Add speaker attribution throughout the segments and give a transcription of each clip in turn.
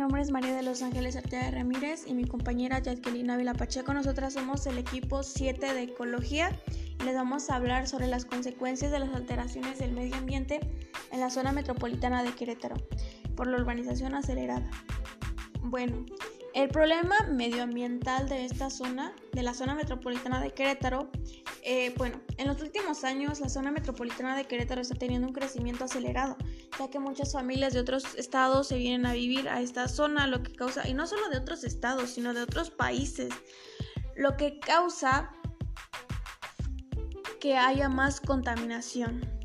Speaker 1: nombre es María de los Ángeles Arteaga Ramírez y mi compañera Jacqueline Ávila Pacheco. Nosotras somos el equipo 7 de Ecología y les vamos a hablar sobre las consecuencias de las alteraciones del medio ambiente en la zona metropolitana de Querétaro por la urbanización acelerada. Bueno, el problema medioambiental de esta zona, de la zona metropolitana de Querétaro, eh, bueno, en los últimos años la zona metropolitana de Querétaro está teniendo un crecimiento acelerado, ya que muchas familias de otros estados se vienen a vivir a esta zona, lo que causa, y no solo de otros estados, sino de otros países, lo que causa que haya más contaminación.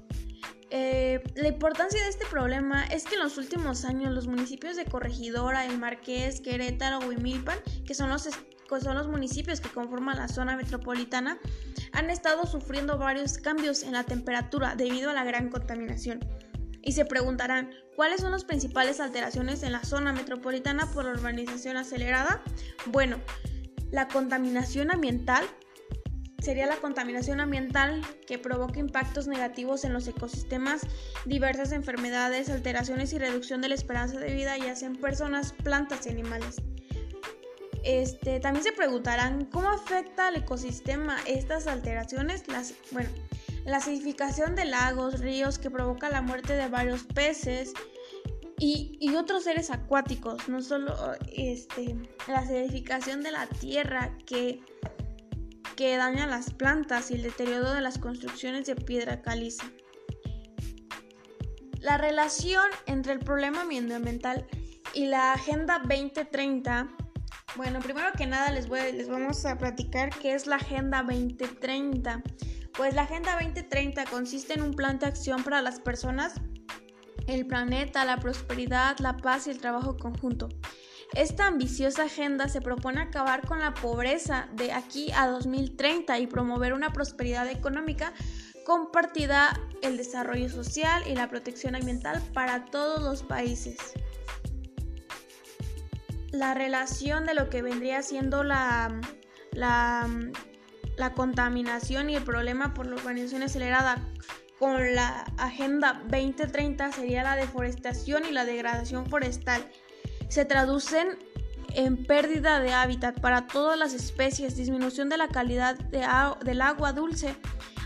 Speaker 1: Eh, la importancia de este problema es que en los últimos años los municipios de Corregidora, El Marqués, Querétaro, Huimilpan, que son los, son los municipios que conforman la zona metropolitana, han estado sufriendo varios cambios en la temperatura debido a la gran contaminación. Y se preguntarán, ¿cuáles son las principales alteraciones en la zona metropolitana por urbanización acelerada? Bueno, la contaminación ambiental sería la contaminación ambiental que provoca impactos negativos en los ecosistemas, diversas enfermedades, alteraciones y reducción de la esperanza de vida, ya sean personas, plantas y animales. Este, también se preguntarán cómo afecta al ecosistema estas alteraciones. Las, bueno, la acidificación de lagos, ríos que provoca la muerte de varios peces y, y otros seres acuáticos. No solo este, la acidificación de la tierra que que daña las plantas y el deterioro de las construcciones de piedra caliza. La relación entre el problema medioambiental y la Agenda 2030 bueno, primero que nada les, voy, les vamos a platicar qué es la Agenda 2030. Pues la Agenda 2030 consiste en un plan de acción para las personas, el planeta, la prosperidad, la paz y el trabajo conjunto. Esta ambiciosa agenda se propone acabar con la pobreza de aquí a 2030 y promover una prosperidad económica compartida, el desarrollo social y la protección ambiental para todos los países. La relación de lo que vendría siendo la, la, contaminación y el problema por la urbanización acelerada con la Agenda 2030 sería la deforestación y la degradación forestal se traducen en pérdida de hábitat para todas las especies, disminución de la calidad del agua dulce,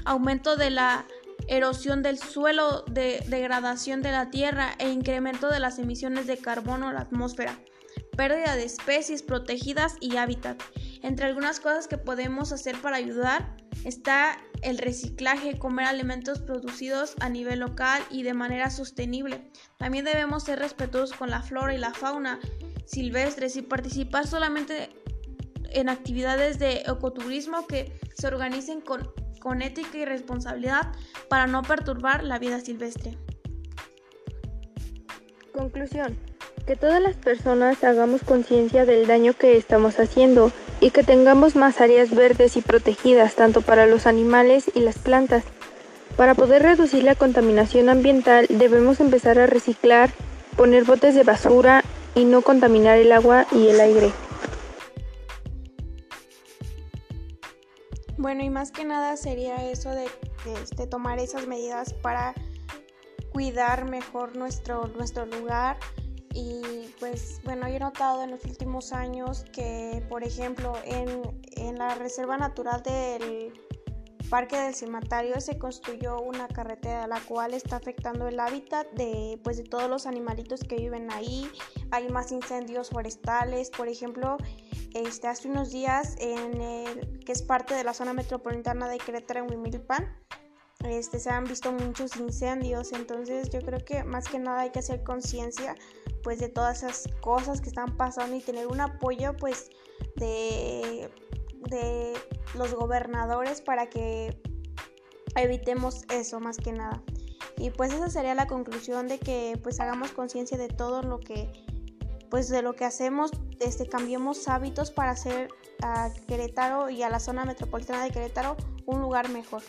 Speaker 1: aumento de la erosión del suelo, degradación de la tierra e incremento de las emisiones de carbono a la atmósfera, pérdida de especies protegidas y hábitat. Entre algunas cosas que podemos hacer para ayudar está el reciclaje, comer alimentos producidos a nivel local y de manera sostenible. También debemos ser respetuosos con la flora y la fauna silvestres y participar solamente en actividades de ecoturismo que se organicen con, con ética y responsabilidad para no perturbar la vida silvestre.
Speaker 2: Conclusión. Que todas las personas hagamos conciencia del daño que estamos haciendo y que tengamos más áreas verdes y protegidas tanto para los animales y las plantas. Para poder reducir la contaminación ambiental debemos empezar a reciclar, poner botes de basura y no contaminar el agua y el aire.
Speaker 1: Bueno, y más que nada sería eso de, este, tomar esas medidas para cuidar mejor nuestro, nuestro lugar y pues bueno, yo he notado en los últimos años que, por ejemplo, en, en la Reserva Natural del Parque del Cimatario se construyó una carretera la cual está afectando el hábitat de, pues, de todos los animalitos que viven ahí. Hay más incendios forestales, por ejemplo, este, hace unos días en el, que es parte de la zona metropolitana de Querétaro en Huimilpan, este, se han visto muchos incendios, entonces yo creo que más que nada hay que hacer conciencia pues de todas esas cosas que están pasando y tener un apoyo pues de, de los gobernadores para que evitemos eso más que nada. Y pues esa sería la conclusión de que pues hagamos conciencia de todo lo que pues de lo que hacemos, este cambiemos hábitos para hacer a Querétaro y a la zona metropolitana de Querétaro un lugar mejor.